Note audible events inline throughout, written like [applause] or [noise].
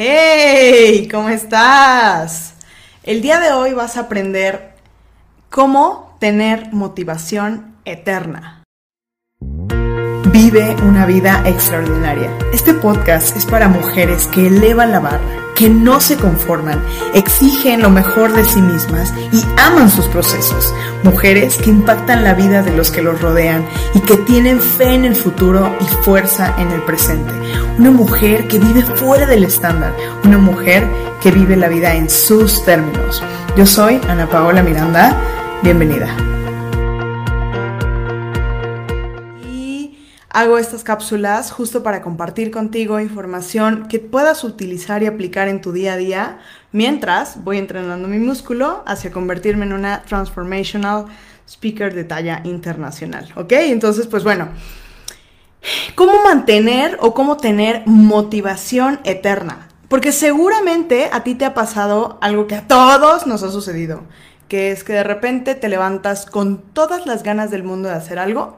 Hey, ¿cómo estás? El día de hoy vas a aprender cómo tener motivación eterna. Vive una vida extraordinaria. Este podcast es para mujeres que elevan la barra, que no se conforman, exigen lo mejor de sí mismas y aman sus procesos. Mujeres que impactan la vida de los que los rodean y que tienen fe en el futuro y fuerza en el presente. Una mujer que vive fuera del estándar. Una mujer que vive la vida en sus términos. Yo soy Ana Paola Miranda. Bienvenida. Hago estas cápsulas justo para compartir contigo información que puedas utilizar y aplicar en tu día a día mientras voy entrenando mi músculo hacia convertirme en una transformational speaker de talla internacional. ¿Ok? Entonces, pues bueno, ¿cómo mantener o cómo tener motivación eterna? Porque seguramente a ti te ha pasado algo que a todos nos ha sucedido, que es que de repente te levantas con todas las ganas del mundo de hacer algo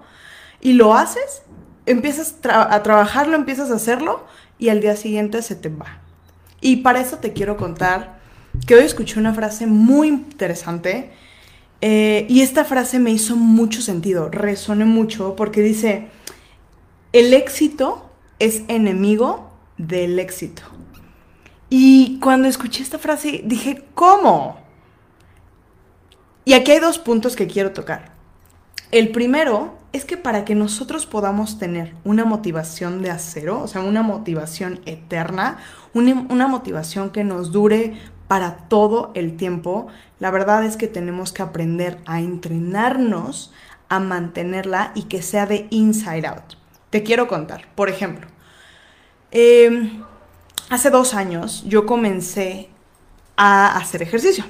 y lo haces empiezas a trabajarlo, empiezas a hacerlo y al día siguiente se te va. Y para eso te quiero contar que hoy escuché una frase muy interesante eh, y esta frase me hizo mucho sentido, resoné mucho porque dice, el éxito es enemigo del éxito. Y cuando escuché esta frase dije, ¿cómo? Y aquí hay dos puntos que quiero tocar. El primero es que para que nosotros podamos tener una motivación de acero, o sea, una motivación eterna, una, motivación que nos dure para todo el tiempo, la verdad es que tenemos que aprender a entrenarnos, a mantenerla y que sea de inside out. Te quiero contar, por ejemplo, em, hace dos años yo comencé a hacer ejercicio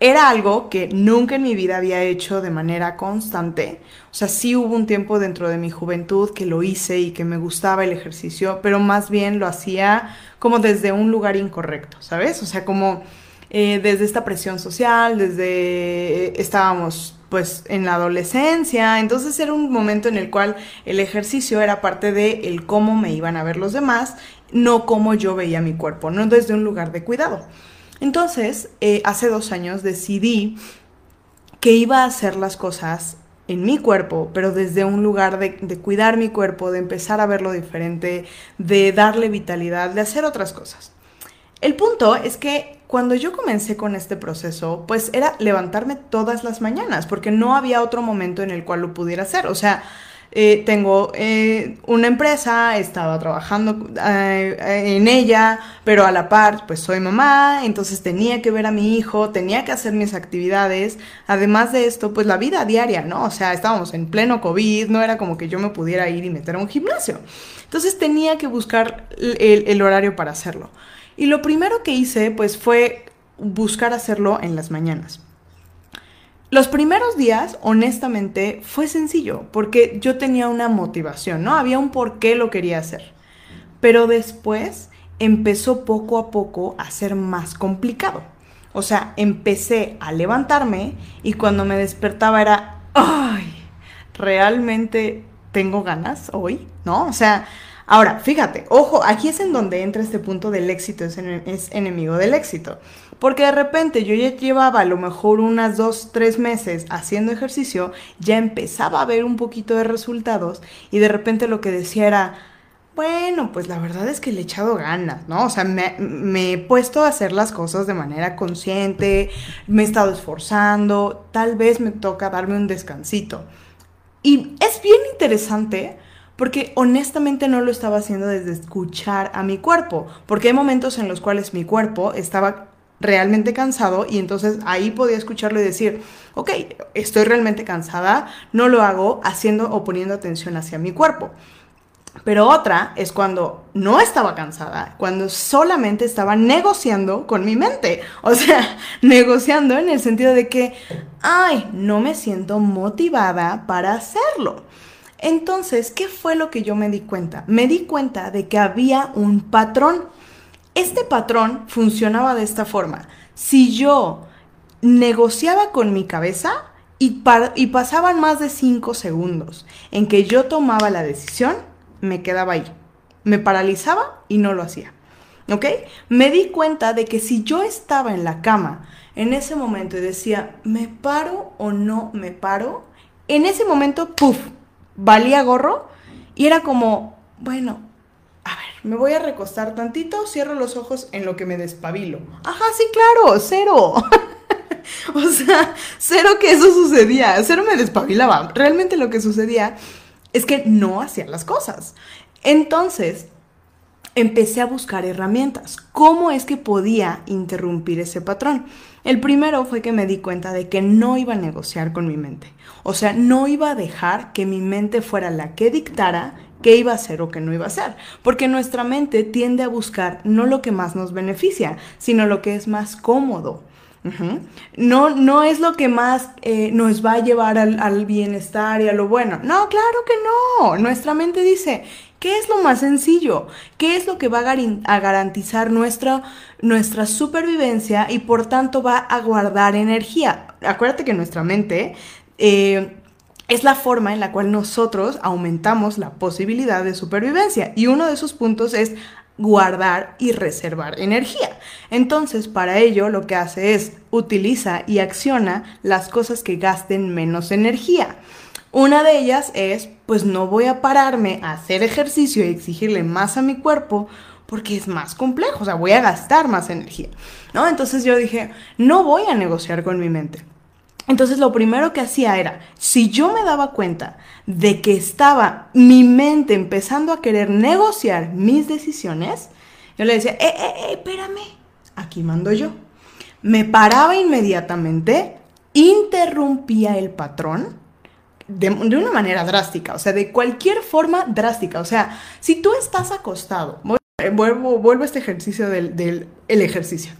era algo que nunca en mi vida había hecho de manera constante. O sea, sí hubo un tiempo dentro de mi juventud que lo hice y que me gustaba el ejercicio, pero más bien lo hacía como desde un lugar incorrecto, ¿sabes? O sea, como eh, desde esta presión social, desde eh, estábamos pues en la adolescencia, entonces era un momento en el cual el ejercicio era parte de el cómo me iban a ver los demás, no cómo yo veía mi cuerpo, no desde un lugar de cuidado. Entonces, eh, hace dos años decidí que iba a hacer las cosas en mi cuerpo, pero desde un lugar de, de, cuidar mi cuerpo, de empezar a verlo diferente, de darle vitalidad, de hacer otras cosas. El punto es que cuando yo comencé con este proceso, pues era levantarme todas las mañanas, porque no había otro momento en el cual lo pudiera hacer. O sea, eh, tengo eh, una empresa, estaba trabajando eh, en ella, pero a la par, pues soy mamá, entonces tenía que ver a mi hijo, tenía que hacer mis actividades. Además de esto, pues la vida diaria, ¿no? O sea, estábamos en pleno COVID, no era como que yo me pudiera ir y meter a un gimnasio. Entonces tenía que buscar el, el horario para hacerlo. Y lo primero que hice, pues fue buscar hacerlo en las mañanas. Los primeros días, honestamente, fue sencillo, porque yo tenía una motivación, ¿no? Había un por qué lo quería hacer. Pero después empezó poco a poco a ser más complicado. O sea, empecé a levantarme y cuando me despertaba era, ay, realmente tengo ganas hoy, ¿no? O sea, ahora, fíjate, ojo, aquí es en donde entra este punto del éxito, es, es enemigo del éxito. Porque de repente yo ya llevaba a lo mejor unas dos, tres meses haciendo ejercicio, ya empezaba a ver un poquito de resultados y de repente lo que decía era, bueno, pues la verdad es que le he echado ganas, ¿no? O sea, me, me, he puesto a hacer las cosas de manera consciente, me he estado esforzando, tal vez me toca darme un descansito. Y es bien interesante porque honestamente no lo estaba haciendo desde escuchar a mi cuerpo, porque hay momentos en los cuales mi cuerpo estaba realmente cansado y entonces ahí podía escucharlo y decir, ok, estoy realmente cansada, no lo hago haciendo o poniendo atención hacia mi cuerpo. Pero otra es cuando no estaba cansada, cuando solamente estaba negociando con mi mente. O sea, [laughs] negociando en el sentido de que, ay, no me siento motivada para hacerlo. Entonces, ¿qué fue lo que yo me di cuenta? Me di cuenta de que había un patrón. Este patrón funcionaba de esta forma. Si yo negociaba con mi cabeza y, pasaban más de cinco segundos en que yo tomaba la decisión, me quedaba ahí. Me paralizaba y no lo hacía. ¿ok? Me di cuenta de que si yo estaba en la cama en ese momento y decía, ¿me paro o no me paro? En ese momento, puff, valía gorro y era como, bueno, a ver, me voy a recostar tantito, cierro los ojos en lo que me despabilo. Ajá, sí, claro, cero. [laughs] o sea, cero que eso sucedía, cero me despabilaba. Realmente lo que sucedía es que no hacía las cosas. Entonces, empecé a buscar herramientas. ¿Cómo es que podía interrumpir ese patrón? El primero fue que me di cuenta de que no iba a negociar con mi mente. O sea, no iba a dejar que mi mente fuera la que dictara qué iba a hacer o qué no iba a hacer. Porque nuestra mente tiende a buscar no lo que más nos beneficia, sino lo que es más cómodo. No, no es lo que más eh, nos va a llevar al, bienestar y a lo bueno. No, claro que no. Nuestra mente dice, ¿qué es lo más sencillo? ¿Qué es lo que va a, garantizar nuestra, nuestra supervivencia y por tanto va a guardar energía? Acuérdate que nuestra mente... Eh, es la forma en la cual nosotros aumentamos la posibilidad de supervivencia. Y uno de esos puntos es guardar y reservar energía. Entonces, para ello lo que hace es utiliza y acciona las cosas que gasten menos energía. Una de ellas es, pues no voy a pararme a hacer ejercicio y exigirle más a mi cuerpo porque es más complejo, o sea, voy a gastar más energía, ¿no? Entonces yo dije, no voy a negociar con mi mente. Entonces lo primero que hacía era, si yo me daba cuenta de que estaba mi mente empezando a querer negociar mis decisiones, yo le decía, eh, eh, eh, espérame, aquí mando yo. Me paraba inmediatamente, interrumpía el patrón de, una manera drástica, o sea, de cualquier forma drástica. O sea, si tú estás acostado, vuelvo, a este ejercicio del, del el ejercicio.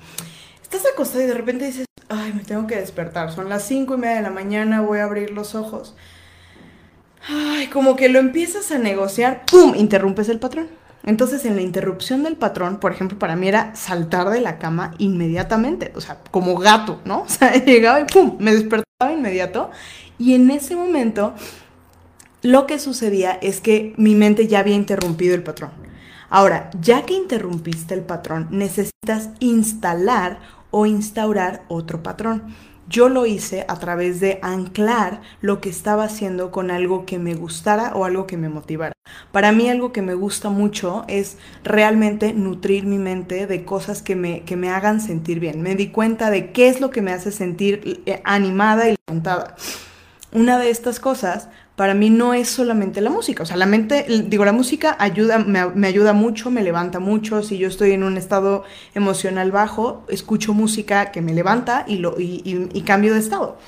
Estás acostado y de repente dices, ay, me tengo que despertar, son las cinco y media de la mañana, voy a abrir los ojos. Ay, como que lo empiezas a negociar, ¡pum! Interrumpes el patrón. Entonces, en la interrupción del patrón, por ejemplo, para mí era saltar de la cama inmediatamente, o sea, como gato, ¿no? [laughs] O sea, llegaba y ¡pum! Me despertaba inmediato. Y en ese momento, lo que sucedía es que mi mente ya había interrumpido el patrón. Ahora, ya que interrumpiste el patrón, necesitas instalar o instaurar otro patrón. Yo lo hice a través de anclar lo que estaba haciendo con algo que me gustara o algo que me motivara. Para mí algo que me gusta mucho es realmente nutrir mi mente de cosas que me, que me hagan sentir bien. Me di cuenta de qué es lo que me hace sentir eh, animada y levantada. Una de estas cosas para mí no es solamente la música. O sea, la mente, digo, la música ayuda, me, ayuda mucho, me levanta mucho. Si yo estoy en un estado emocional bajo, escucho música que me levanta y, lo, y cambio de estado.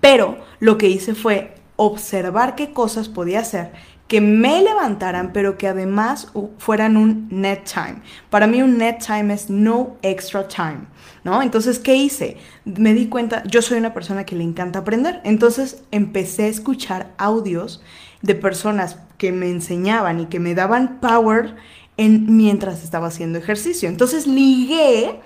Pero lo que hice fue observar qué cosas podía hacer que me levantaran, pero que además fueran un net time. Para mí un net time es no extra time, ¿no? Entonces, ¿qué hice? Me di cuenta, yo soy una persona que le encanta aprender, entonces empecé a escuchar audios de personas que me enseñaban y que me daban power en, mientras estaba haciendo ejercicio. Entonces ligué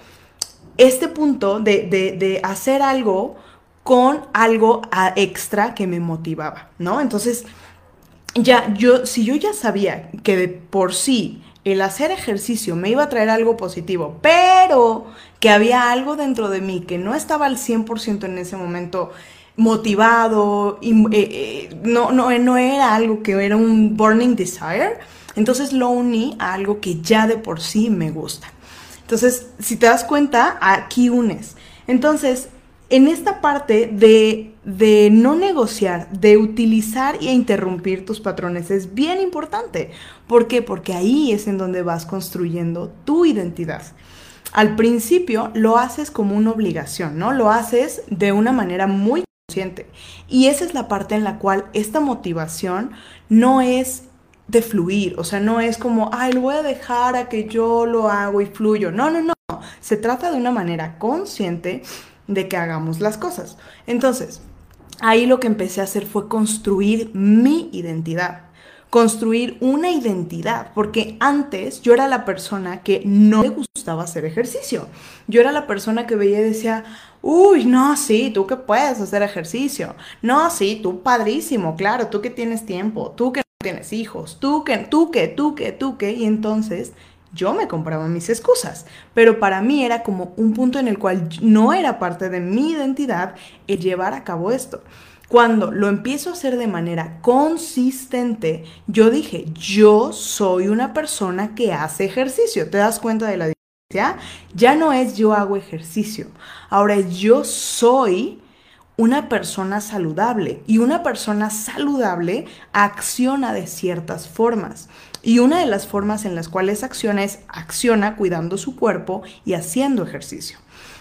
este punto de, de hacer algo con algo extra que me motivaba, ¿no? Entonces, ya, yo, si yo ya sabía que de por sí el hacer ejercicio me iba a traer algo positivo, pero que había algo dentro de mí que no estaba al 100% en ese momento motivado, y, eh, eh, no, no, no era algo que era un burning desire, entonces lo uní a algo que ya de por sí me gusta. Entonces, si te das cuenta, aquí unes. Entonces, en esta parte de, de, no negociar, de utilizar e interrumpir tus patrones es bien importante. ¿Por qué? Porque ahí es en donde vas construyendo tu identidad. Al principio lo haces como una obligación, ¿no? Lo haces de una manera muy consciente. Y esa es la parte en la cual esta motivación no es de fluir, o sea, no es como, ay, lo voy a dejar a que yo lo hago y fluyo. No, no, no. Se trata de una manera consciente de que hagamos las cosas. Entonces, ahí lo que empecé a hacer fue construir mi identidad, construir una identidad, porque antes yo era la persona que no le gustaba hacer ejercicio. Yo era la persona que veía y decía, uy, no, sí, tú que puedes hacer ejercicio. No, sí, tú padrísimo, claro, tú que tienes tiempo, tú que no tienes hijos, tú que, tú que, tú que, tú que. Y entonces yo me compraba mis excusas, pero para mí era como un punto en el cual no era parte de mi identidad el llevar a cabo esto. Cuando lo empiezo a hacer de manera consistente, yo dije, yo soy una persona que hace ejercicio. ¿Te das cuenta de la diferencia? Ya no es yo hago ejercicio, ahora yo soy una persona saludable y una persona saludable acciona de ciertas formas. Y una de las formas en las cuales acciona es acciona cuidando su cuerpo y haciendo ejercicio.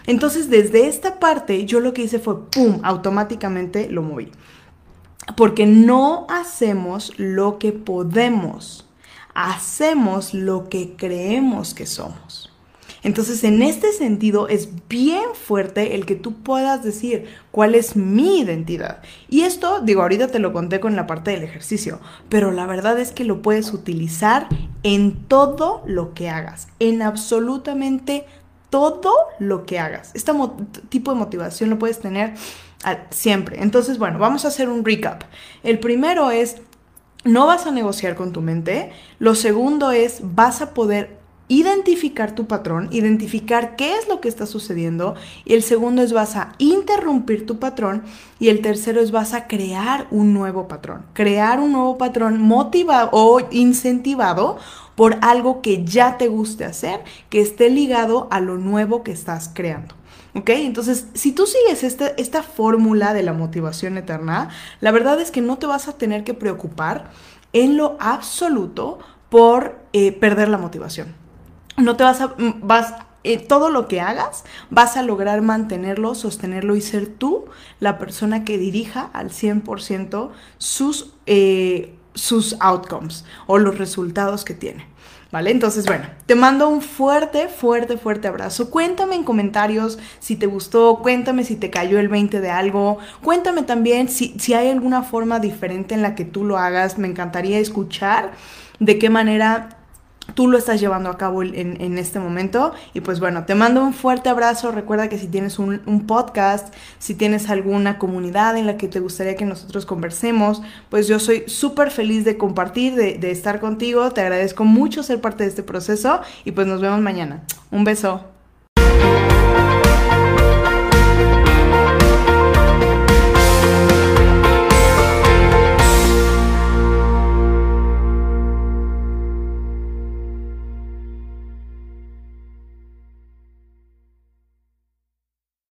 Entonces, desde esta parte, yo lo que hice fue, ¡pum!, automáticamente lo moví. Porque no hacemos lo que podemos, hacemos lo que creemos que somos. Entonces, en este sentido, es bien fuerte el que tú puedas decir cuál es mi identidad. Y esto, digo, ahorita te lo conté con la parte del ejercicio, pero la verdad es que lo puedes utilizar en todo lo que hagas, en absolutamente todo lo que hagas. Este tipo de motivación lo puedes tener siempre. Entonces, bueno, vamos a hacer un recap. El primero es, no vas a negociar con tu mente. Lo segundo es, vas a poder identificar tu patrón, identificar qué es lo que está sucediendo. Y el segundo es vas a interrumpir tu patrón. Y el tercero es vas a crear un nuevo patrón. Crear un nuevo patrón motivado o incentivado por algo que ya te guste hacer, que esté ligado a lo nuevo que estás creando. ¿Ok? Entonces, si tú sigues este, esta fórmula de la motivación eterna, la verdad es que no te vas a tener que preocupar en lo absoluto por eh, perder la motivación no te vas a, mm, vas, eh, todo lo que hagas, vas a lograr mantenerlo, sostenerlo y ser tú la persona que dirija al 100% sus, eh, sus outcomes o los resultados que tiene. ¿Vale? Entonces, bueno, te mando un fuerte, fuerte, fuerte abrazo. Cuéntame en comentarios si te gustó, cuéntame si te cayó el 20 de algo, cuéntame también si, si hay alguna forma diferente en la que tú lo hagas. Me encantaría escuchar de qué manera tú lo estás llevando a cabo en, este momento. Y pues bueno, te mando un fuerte abrazo. Recuerda que si tienes un, podcast, si tienes alguna comunidad en la que te gustaría que nosotros conversemos, pues yo soy súper feliz de compartir, de, de estar contigo. Te agradezco mucho ser parte de este proceso y pues nos vemos mañana. Un beso.